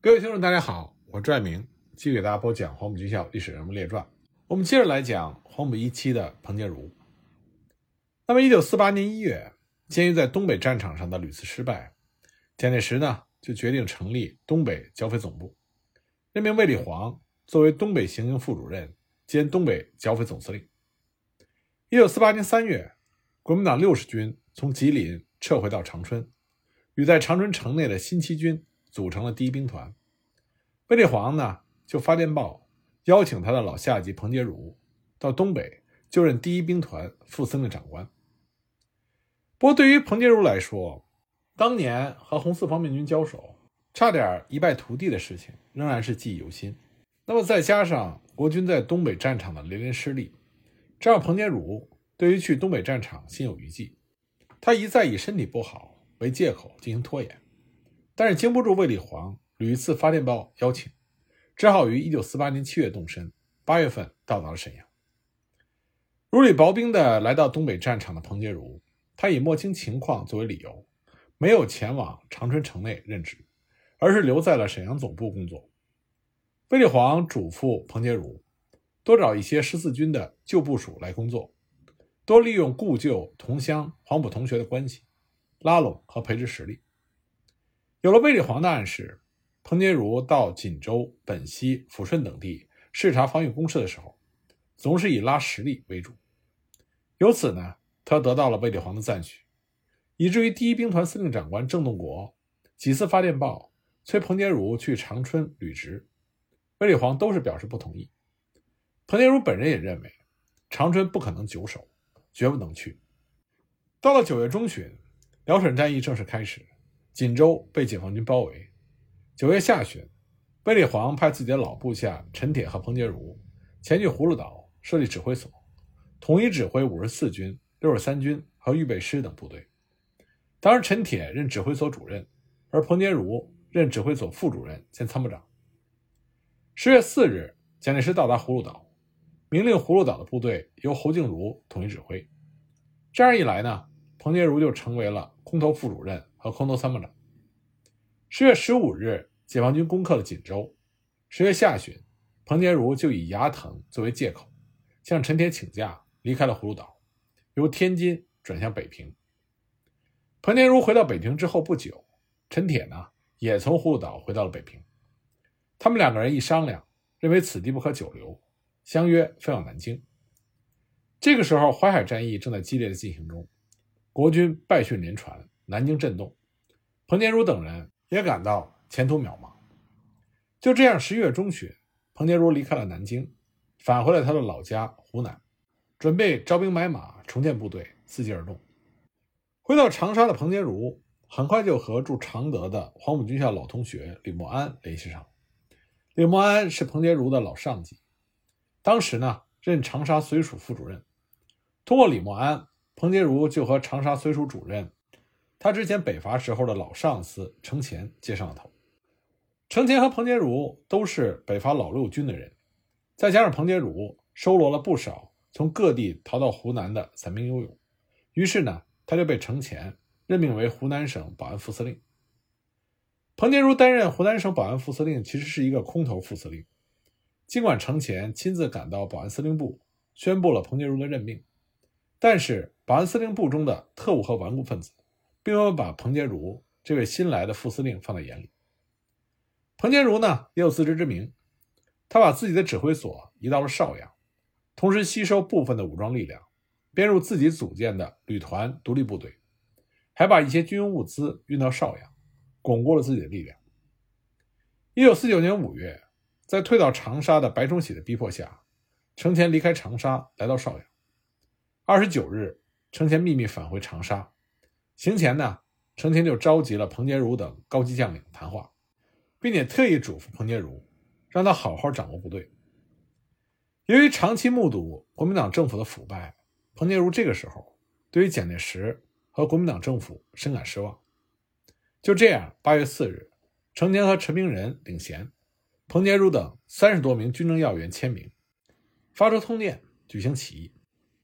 各位听众，大家好，我是拽明，继续给大家播讲黄埔军校历史人物列传。我们接着来讲黄埔一期的彭建儒。那么，一九四八年一月，鉴于在东北战场上的屡次失败，蒋介石呢就决定成立东北剿匪总部，任命卫立煌作为东北行营副主任兼东北剿匪总司令。一九四八年三月，国民党六十军从吉林撤回到长春，与在长春城内的新七军组成了第一兵团。卫立煌呢就发电报邀请他的老下级彭杰儒到东北就任第一兵团副司令长官。不过，对于彭杰儒来说，当年和红四方面军交手，差点一败涂地的事情仍然是记忆犹新。那么，再加上国军在东北战场的连连失利。这让彭杰儒对于去东北战场心有余悸，他一再以身体不好为借口进行拖延，但是经不住卫立煌屡次发电报邀请，只好于1948年7月动身，8月份到达了沈阳。如履薄冰的来到东北战场的彭杰如，他以摸清情况作为理由，没有前往长春城内任职，而是留在了沈阳总部工作。卫立煌嘱咐彭杰如。多找一些十四军的旧部署来工作，多利用故旧同乡黄埔同学的关系，拉拢和培植实力。有了卫立煌的暗示，彭杰如到锦州、本溪、抚顺等地视察防御工事的时候，总是以拉实力为主。由此呢，他得到了卫立煌的赞许，以至于第一兵团司令长官郑洞国几次发电报催彭杰如去长春履职，卫立煌都是表示不同意。彭杰如本人也认为，长春不可能久守，绝不能去。到了九月中旬，辽沈战役正式开始，锦州被解放军包围。九月下旬，卫立煌派自己的老部下陈铁和彭杰如前去葫芦岛设立指挥所，统一指挥五十四军、六十三军和预备师等部队。当时，陈铁任指挥所主任，而彭杰如任指挥所副主任兼参谋长。十月四日，蒋介石到达葫芦岛。明令葫芦岛的部队由侯静茹统一指挥，这样一来呢，彭杰如就成为了空投副主任和空投参谋长。十月十五日，解放军攻克了锦州。十月下旬，彭杰如就以牙疼作为借口，向陈铁请假，离开了葫芦岛，由天津转向北平。彭杰如回到北平之后不久，陈铁呢也从葫芦岛回到了北平。他们两个人一商量，认为此地不可久留。相约飞往南京。这个时候，淮海战役正在激烈的进行中，国军败讯连传，南京震动。彭建儒等人也感到前途渺茫。就这样，十一月中旬，彭建儒离开了南京，返回了他的老家湖南，准备招兵买马，重建部队，伺机而动。回到长沙的彭建儒，很快就和驻常德的黄埔军校老同学李默安联系上。李默安是彭建儒的老上级。当时呢，任长沙绥署副主任。通过李默安，彭杰如就和长沙绥署主任，他之前北伐时候的老上司程潜接上了头。程潜和彭杰儒都是北伐老六军的人，再加上彭杰儒收罗了不少从各地逃到湖南的散兵游勇，于是呢，他就被程潜任命为湖南省保安副司令。彭杰儒担任湖南省保安副司令，其实是一个空头副司令。尽管程潜亲自赶到保安司令部，宣布了彭杰儒的任命，但是保安司令部中的特务和顽固分子，并没有把彭杰如这位新来的副司令放在眼里。彭杰如呢，也有自知之明，他把自己的指挥所移到了邵阳，同时吸收部分的武装力量，编入自己组建的旅团独立部队，还把一些军用物资运到邵阳，巩固了自己的力量。一九四九年五月。在退到长沙的白崇禧的逼迫下，程潜离开长沙，来到邵阳。二十九日，程潜秘密返回长沙。行前呢，程潜就召集了彭杰儒等高级将领谈话，并且特意嘱咐彭杰如，让他好好掌握部队。由于长期目睹国民党政府的腐败，彭杰如这个时候对于蒋介石和国民党政府深感失望。就这样，八月四日，程潜和陈明仁领衔。彭杰如等三十多名军政要员签名，发出通电，举行起义。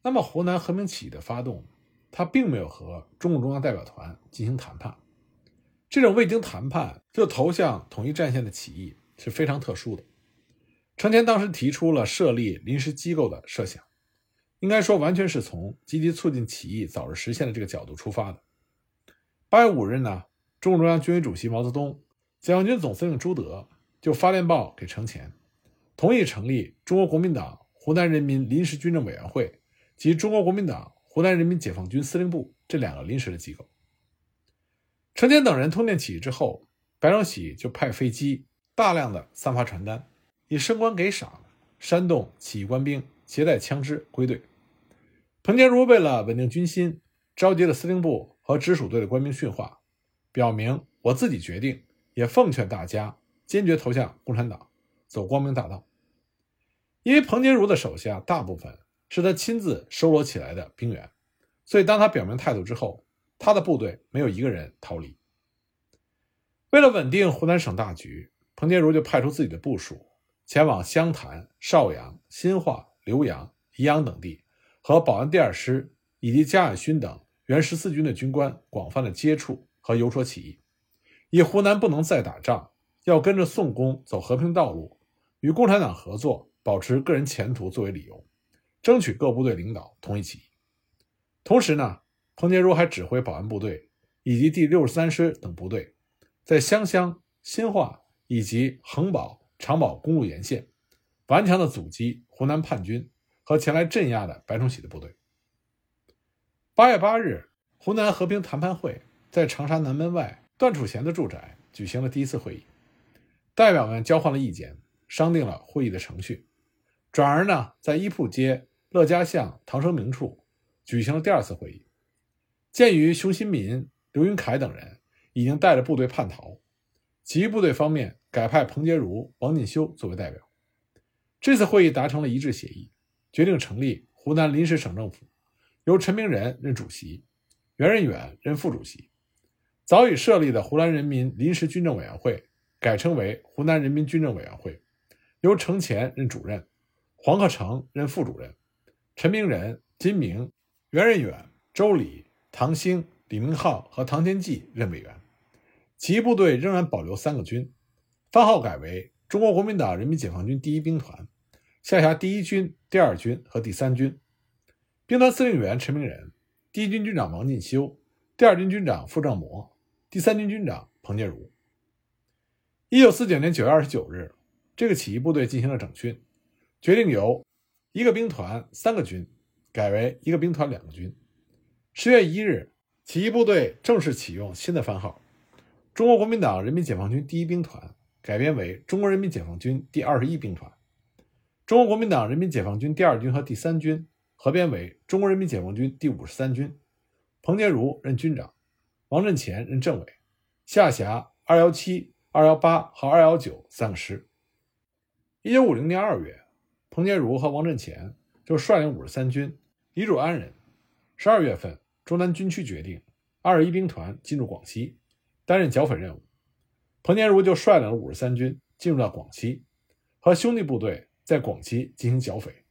那么，湖南和平起义的发动，他并没有和中共中央代表团进行谈判，这种未经谈判就投向统一战线的起义是非常特殊的。程前当时提出了设立临时机构的设想，应该说完全是从积极促进起义早日实现的这个角度出发的。八月五日呢，中共中央军委主席毛泽东、解放军总司令朱德就发电报给程前，同意成立中国国民党湖南人民临时军政委员会及中国国民党湖南人民解放军司令部这两个临时的机构。程前等人通电起义之后，白崇禧就派飞机大量的散发传单。以升官给赏煽动起义官兵携带枪支归队。彭杰如为了稳定军心，召集了司令部和直属队的官兵训话，表明我自己决定，也奉劝大家坚决投向共产党，走光明大道。因为彭杰如的手下大部分是他亲自收罗起来的兵员，所以当他表明态度之后，他的部队没有一个人逃离。为了稳定湖南省大局，彭杰如就派出自己的部署。前往湘潭、邵阳、新化、浏阳、宜阳等地，和保安第二师以及加尔勋等原十四军的军官广泛的接触和游说起义，以湖南不能再打仗，要跟着宋公走和平道路，与共产党合作，保持个人前途作为理由，争取各部队领导同意起义。同时呢，彭杰如还指挥保安部队以及第六十三师等部队，在湘乡、新化以及衡宝。长宝公路沿线，顽强地阻击湖南叛军和前来镇压的白崇禧的部队。八月八日，湖南和平谈判会在长沙南门外段楚贤的住宅举行了第一次会议，代表们交换了意见，商定了会议的程序。转而呢，在一铺街乐嘉巷唐生明处举行了第二次会议。鉴于熊新民、刘云凯等人已经带着部队叛逃，起义部队方面。改派彭杰如、王进修作为代表。这次会议达成了一致协议，决定成立湖南临时省政府，由陈明仁任主席，袁任远任副主席。早已设立的湖南人民临时军政委员会改称为湖南人民军政委员会，由程潜任主任，黄克诚任副主任，陈明仁、金明、袁任远、周礼、唐兴、李明浩和唐天际任委员。起义部队仍然保留三个军。番号改为中国国民党人民解放军第一兵团，下辖第一军、第二军和第三军。兵团司令员陈明仁，第一军军长王进修，第二军军长傅正模，第三军军长彭建儒。一九四九年九月二十九日，这个起义部队进行了整训，决定由一个兵团三个军改为一个兵团两个军。十月一日，起义部队正式启用新的番号：中国国民党人民解放军第一兵团。改编为中国人民解放军第二十一兵团，中国国民党人民解放军第二军和第三军合编为中国人民解放军第五十三军。彭杰如任军长，王振前任政委，下辖二幺七、二幺八和二幺九三个师。一九五零年二月，彭杰如和王振前就率领五十三军移驻安人。十二月份，中南军区决定二十一兵团进入广西，担任剿匪任务。彭建如就率领了五十三军进入到广西，和兄弟部队在广西进行剿匪。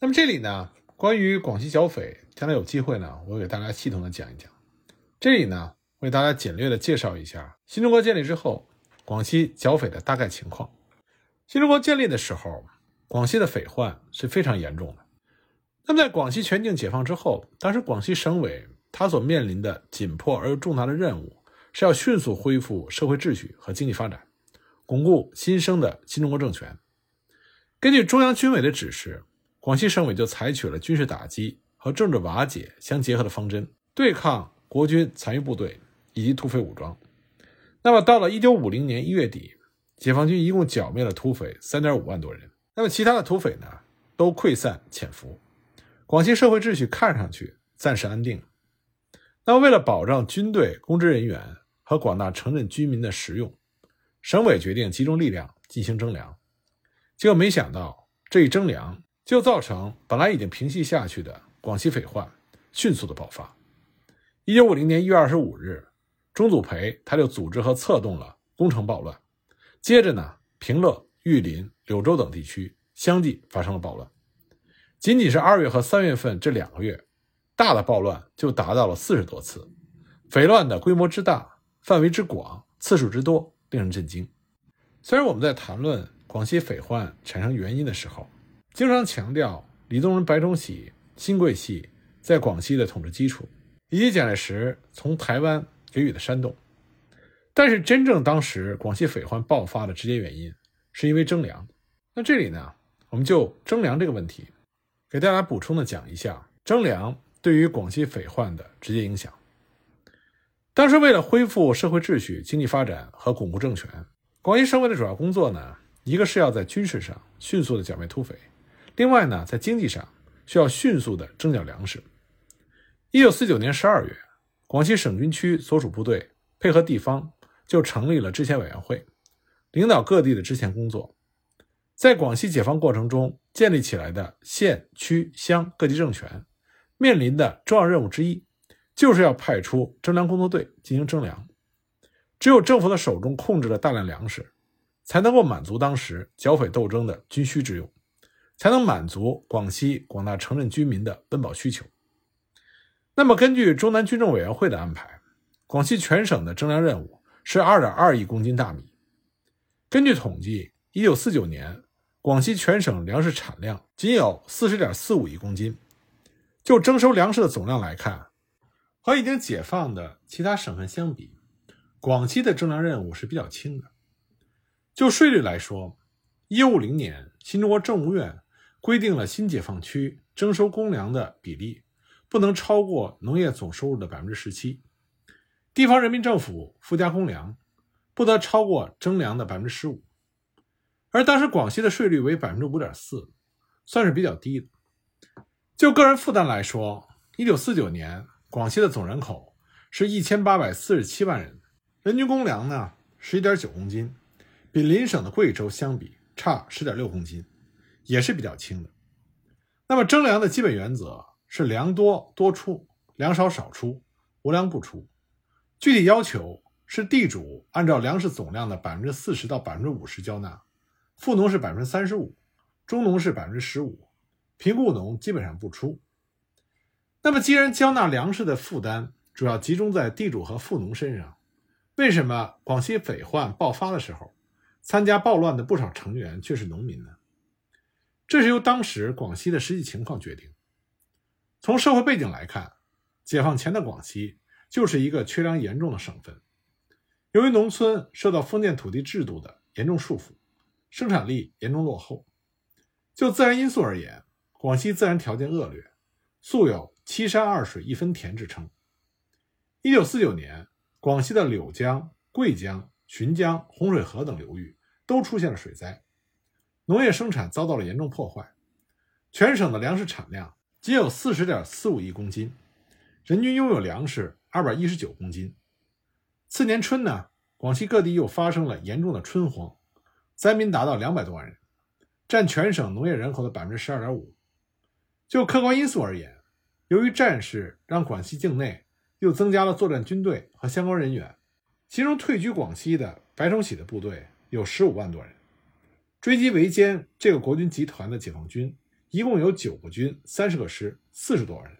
那么这里呢，关于广西剿匪，将来有机会呢，我给大家系统的讲一讲。这里呢，为大家简略的介绍一下新中国建立之后广西剿匪的大概情况。新中国建立的时候，广西的匪患是非常严重的。那么在广西全境解放之后，当时广西省委他所面临的紧迫而又重大的任务。是要迅速恢复社会秩序和经济发展，巩固新生的新中国政权。根据中央军委的指示，广西省委就采取了军事打击和政治瓦解相结合的方针，对抗国军残余部队以及土匪武装。那么，到了1950年1月底，解放军一共剿灭了土匪3.5万多人。那么，其他的土匪呢，都溃散潜伏。广西社会秩序看上去暂时安定。那么，为了保障军队公职人员，和广大城镇居民的食用，省委决定集中力量进行征粮。结果没想到，这一征粮就造成本来已经平息下去的广西匪患迅速的爆发。一九五零年一月二十五日，钟祖培他就组织和策动了攻城暴乱。接着呢，平乐、玉林、柳州等地区相继发生了暴乱。仅仅是二月和三月份这两个月，大的暴乱就达到了四十多次，匪乱的规模之大。范围之广、次数之多，令人震惊。虽然我们在谈论广西匪患产生原因的时候，经常强调李宗仁、白崇禧、新桂系在广西的统治基础，以及蒋介石从台湾给予的煽动，但是真正当时广西匪患爆发的直接原因，是因为征粮。那这里呢，我们就征粮这个问题，给大家补充的讲一下征粮对于广西匪患的直接影响。当时为了恢复社会秩序、经济发展和巩固政权，广西省委的主要工作呢，一个是要在军事上迅速的剿灭土匪，另外呢，在经济上需要迅速的征缴粮食。一九四九年十二月，广西省军区所属部队配合地方，就成立了制宪委员会，领导各地的制宪工作。在广西解放过程中建立起来的县、区、乡各级政权，面临的重要任务之一。就是要派出征粮工作队进行征粮，只有政府的手中控制了大量粮食，才能够满足当时剿匪斗争的军需之用，才能满足广西广大城镇居民的温饱需求。那么，根据中南军政委员会的安排，广西全省的征粮任务是二点二亿公斤大米。根据统计，一九四九年广西全省粮食产量仅有四十点四五亿公斤。就征收粮食的总量来看，和已经解放的其他省份相比，广西的征粮任务是比较轻的。就税率来说，一五零年新中国政务院规定了新解放区征收公粮的比例不能超过农业总收入的百分之十七，地方人民政府附加公粮不得超过征粮的百分之十五。而当时广西的税率为百分之五点四，算是比较低的。就个人负担来说，一九四九年。广西的总人口是一千八百四十七万人，人均公粮呢十一点九公斤，比邻省的贵州相比差十点六公斤，也是比较轻的。那么征粮的基本原则是粮多多出，粮少少出，无粮不出。具体要求是地主按照粮食总量的百分之四十到百分之五十交纳，富农是百分之三十五，中农是百分之十五，贫雇农基本上不出。那么，既然交纳粮食的负担主要集中在地主和富农身上，为什么广西匪患爆发的时候，参加暴乱的不少成员却是农民呢？这是由当时广西的实际情况决定。从社会背景来看，解放前的广西就是一个缺粮严重的省份。由于农村受到封建土地制度的严重束缚，生产力严重落后。就自然因素而言，广西自然条件恶劣，素有。七山二水一分田之称。一九四九年，广西的柳江、桂江、浔江、洪水河等流域都出现了水灾，农业生产遭到了严重破坏，全省的粮食产量仅有四十点四五亿公斤，人均拥有粮食二百一十九公斤。次年春呢，广西各地又发生了严重的春荒，灾民达到两百多万人，占全省农业人口的百分之十二点五。就客观因素而言，由于战事让广西境内又增加了作战军队和相关人员，其中退居广西的白崇禧的部队有十五万多人，追击围歼这个国军集团的解放军一共有九个军、三十个师、四十多万人，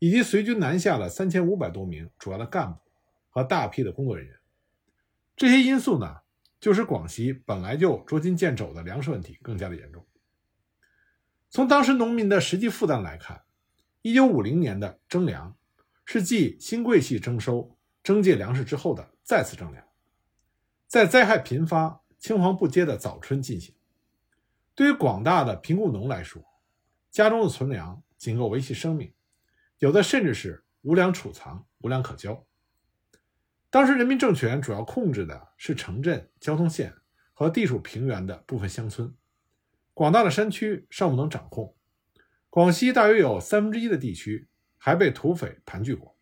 以及随军南下的三千五百多名主要的干部和大批的工作人员。这些因素呢，就使广西本来就捉襟见肘的粮食问题更加的严重。从当时农民的实际负担来看，一九五零年的征粮是继新桂系征收征借粮食之后的再次征粮，在灾害频发、青黄不接的早春进行。对于广大的贫苦农来说，家中的存粮仅够维系生命，有的甚至是无粮储藏、无粮可交。当时人民政权主要控制的是城镇、交通线和地处平原的部分乡村，广大的山区尚不能掌控。广西大约有三分之一的地区还被土匪盘踞过。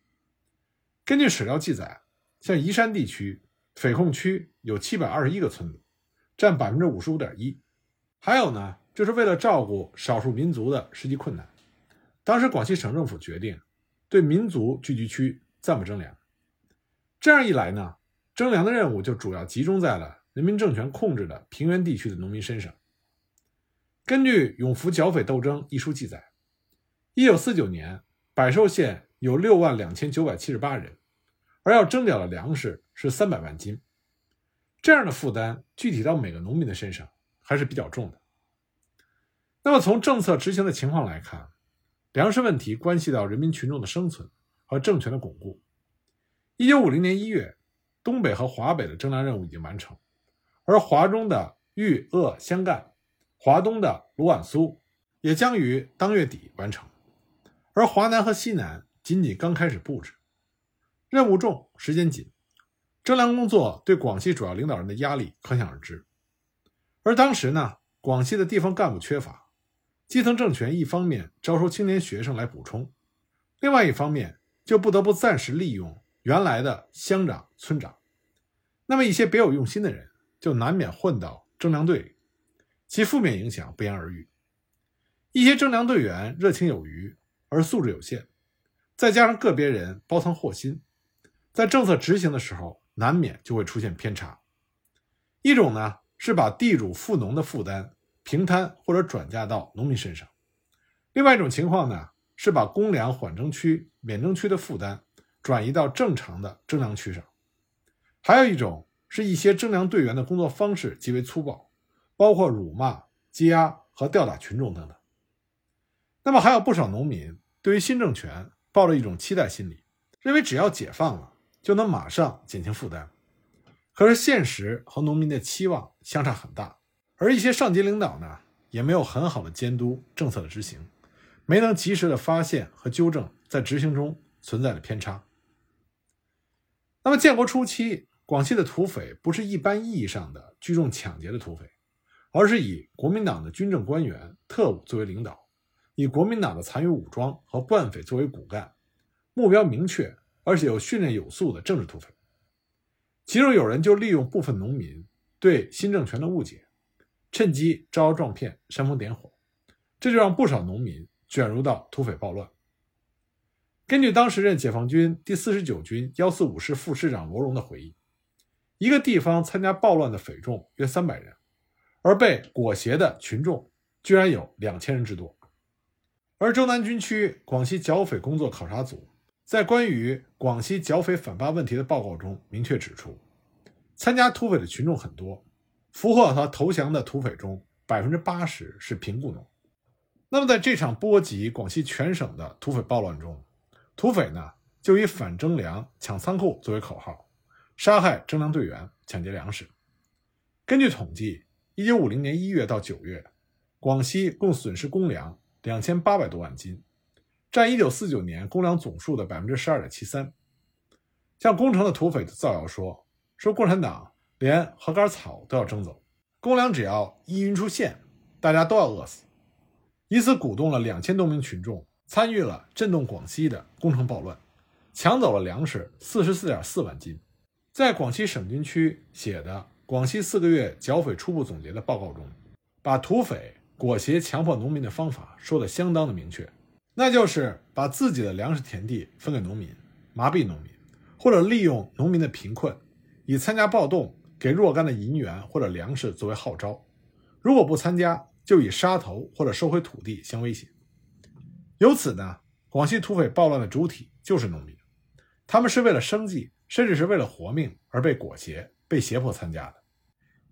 根据史料记载，像宜山地区，匪控区有七百二十一个村子，占百分之五十五点一。还有呢，就是为了照顾少数民族的实际困难，当时广西省政府决定对民族聚居区暂不征粮。这样一来呢，征粮的任务就主要集中在了人民政权控制的平原地区的农民身上。根据《永福剿匪斗争》一书记载，一九四九年，百寿县有六万两千九百七十八人，而要征缴的粮食是三百万斤。这样的负担具体到每个农民的身上还是比较重的。那么从政策执行的情况来看，粮食问题关系到人民群众的生存和政权的巩固。一九五零年一月，东北和华北的征粮任务已经完成，而华中的豫鄂湘赣、华东的鲁皖苏也将于当月底完成，而华南和西南仅仅刚开始布置。任务重，时间紧。征粮工作对广西主要领导人的压力可想而知，而当时呢，广西的地方干部缺乏，基层政权一方面招收青年学生来补充，另外一方面就不得不暂时利用原来的乡长、村长，那么一些别有用心的人就难免混到征粮队里，其负面影响不言而喻。一些征粮队员热情有余，而素质有限，再加上个别人包藏祸心，在政策执行的时候。难免就会出现偏差。一种呢是把地主富农的负担平摊或者转嫁到农民身上；另外一种情况呢是把公粮缓征区、免征区的负担转移到正常的征粮区上。还有一种是一些征粮队员的工作方式极为粗暴，包括辱骂、羁押和吊打群众等等。那么还有不少农民对于新政权抱着一种期待心理，认为只要解放了。就能马上减轻负担，可是现实和农民的期望相差很大，而一些上级领导呢，也没有很好的监督政策的执行，没能及时的发现和纠正在执行中存在的偏差。那么建国初期，广西的土匪不是一般意义上的聚众抢劫的土匪，而是以国民党的军政官员、特务作为领导，以国民党的残余武装和惯匪作为骨干，目标明确。而且有训练有素的政治土匪，其中有人就利用部分农民对新政权的误解，趁机招摇撞骗、煽风点火，这就让不少农民卷入到土匪暴乱。根据当时任解放军第四十九军幺四五师副师长罗荣的回忆，一个地方参加暴乱的匪众约三百人，而被裹挟的群众居然有两千人之多。而中南军区广西剿匪工作考察组。在关于广西剿匪反扒问题的报告中，明确指出，参加土匪的群众很多，俘获和投降的土匪中，百分之八十是贫雇农。那么，在这场波及广西全省的土匪暴乱中，土匪呢就以反征粮、抢仓库作为口号，杀害征粮队员，抢劫粮食。根据统计，一九五零年一月到九月，广西共损失公粮两千八百多万斤。占一九四九年公粮总数的百分之十二点七三。像攻城的土匪造谣说，说共产党连禾杆草都要征走，公粮只要一运出县，大家都要饿死，以此鼓动了两千多名群众参与了震动广西的攻城暴乱，抢走了粮食四十四点四万斤。在广西省军区写的《广西四个月剿匪初步总结》的报告中，把土匪裹挟强迫农民的方法说得相当的明确。那就是把自己的粮食田地分给农民，麻痹农民，或者利用农民的贫困，以参加暴动给若干的银元或者粮食作为号召。如果不参加，就以杀头或者收回土地相威胁。由此呢，广西土匪暴乱的主体就是农民，他们是为了生计，甚至是为了活命而被裹挟、被胁迫参加的。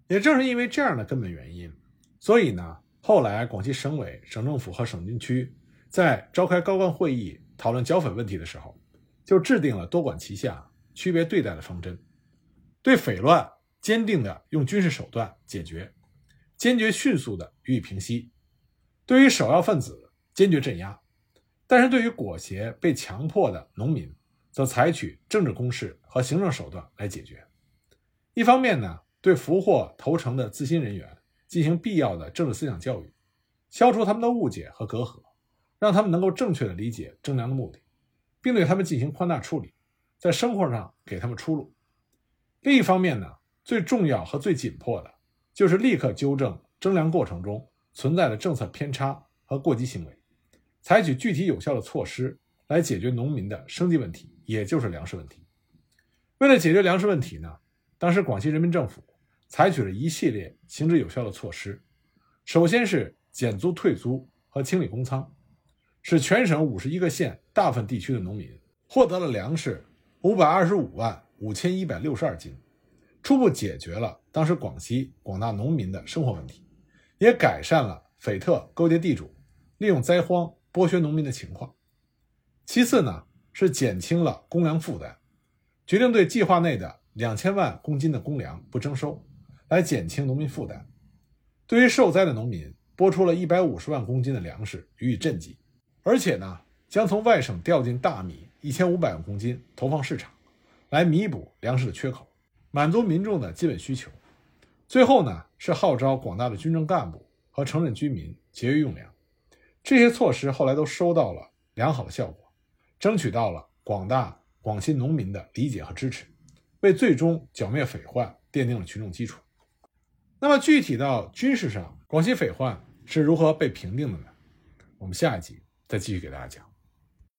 也正是因为这样的根本原因，所以呢，后来广西省委、省政府和省军区。在召开高官会议讨论剿匪问题的时候，就制定了多管齐下、区别对待的方针，对匪乱坚定的用军事手段解决，坚决迅速的予以平息；对于首要分子坚决镇压，但是对于裹挟被强迫的农民，则采取政治攻势和行政手段来解决。一方面呢，对俘获投诚的自新人员进行必要的政治思想教育，消除他们的误解和隔阂。让他们能够正确的理解征粮的目的，并对他们进行宽大处理，在生活上给他们出路。另一方面呢，最重要和最紧迫的，就是立刻纠正征粮过程中存在的政策偏差和过激行为，采取具体有效的措施来解决农民的生计问题，也就是粮食问题。为了解决粮食问题呢，当时广西人民政府采取了一系列行之有效的措施，首先是减租退租和清理公仓。使全省五十一个县大部分地区的农民获得了粮食五百二十五万五千一百六十二斤，初步解决了当时广西广大农民的生活问题，也改善了匪特勾结地主、利用灾荒剥削农民的情况。其次呢，是减轻了公粮负担，决定对计划内的两千万公斤的公粮不征收，来减轻农民负担。对于受灾的农民，拨出了一百五十万公斤的粮食予以赈济，而且呢，将从外省调进大米一千五百万公斤投放市场，来弥补粮食的缺口，满足民众的基本需求。最后呢，是号召广大的军政干部和城镇居民节约用粮。这些措施后来都收到了良好的效果。争取到了广大广西农民的理解和支持，为最终剿灭匪患奠定了群众基础。那么，具体到军事上，广西匪患是如何被平定的呢？我们下一集再继续给大家讲。